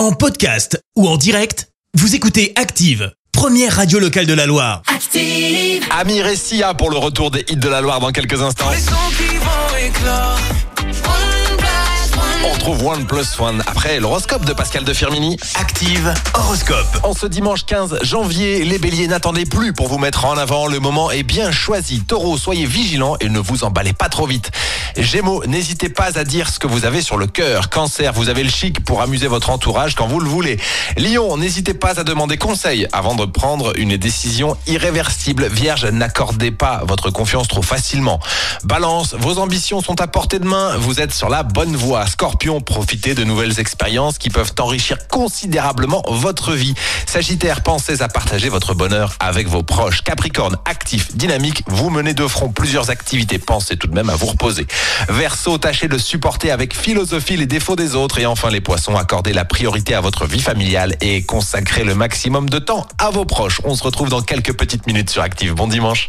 En podcast ou en direct, vous écoutez Active, première radio locale de la Loire. Active. Amir et Sia pour le retour des hits de la Loire dans quelques instants. Les sons qui vont éclore. One plus one. Après l'horoscope de Pascal de Firmini. Active horoscope. En ce dimanche 15 janvier, les béliers n'attendez plus pour vous mettre en avant. Le moment est bien choisi. Taureau, soyez vigilants et ne vous emballez pas trop vite. Gémeaux, n'hésitez pas à dire ce que vous avez sur le cœur. Cancer, vous avez le chic pour amuser votre entourage quand vous le voulez. Lion, n'hésitez pas à demander conseil avant de prendre une décision irréversible. Vierge, n'accordez pas votre confiance trop facilement. Balance, vos ambitions sont à portée de main. Vous êtes sur la bonne voie. Scorpion, profitez de nouvelles expériences qui peuvent enrichir considérablement votre vie. Sagittaire, pensez à partager votre bonheur avec vos proches. Capricorne, actif, dynamique, vous menez de front plusieurs activités. Pensez tout de même à vous reposer. Verseau, tâchez de supporter avec philosophie les défauts des autres. Et enfin, les poissons, accordez la priorité à votre vie familiale et consacrez le maximum de temps à vos proches. On se retrouve dans quelques petites minutes sur Active. Bon dimanche.